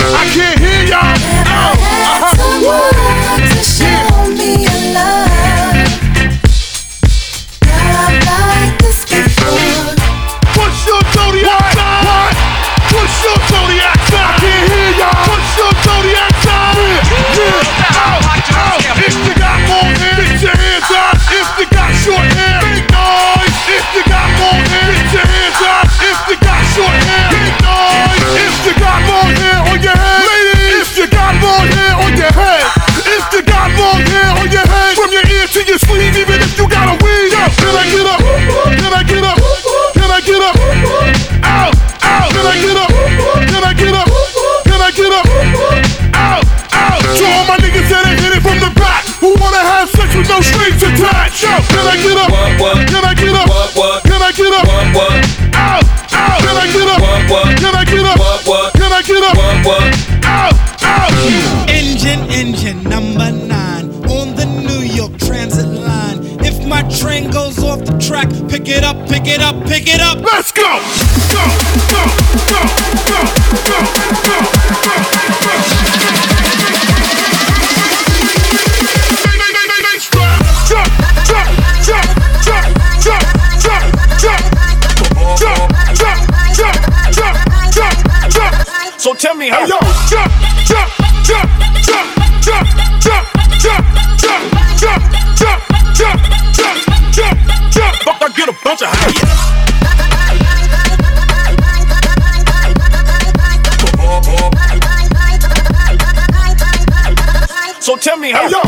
I can't hear y'all. Up. What, what? Out, out. Engine, engine number nine on the New York Transit line. If my train goes off the track, pick it up, pick it up, pick it up. Let's go, go, go, go, go, go, So tell me how. Hey yo, jump, jump, jump, jump, jump, jump, jump, jump, jump, jump, jump, jump, jump, jump. Fuck, I get a bunch of high. So tell me how. Hey yo,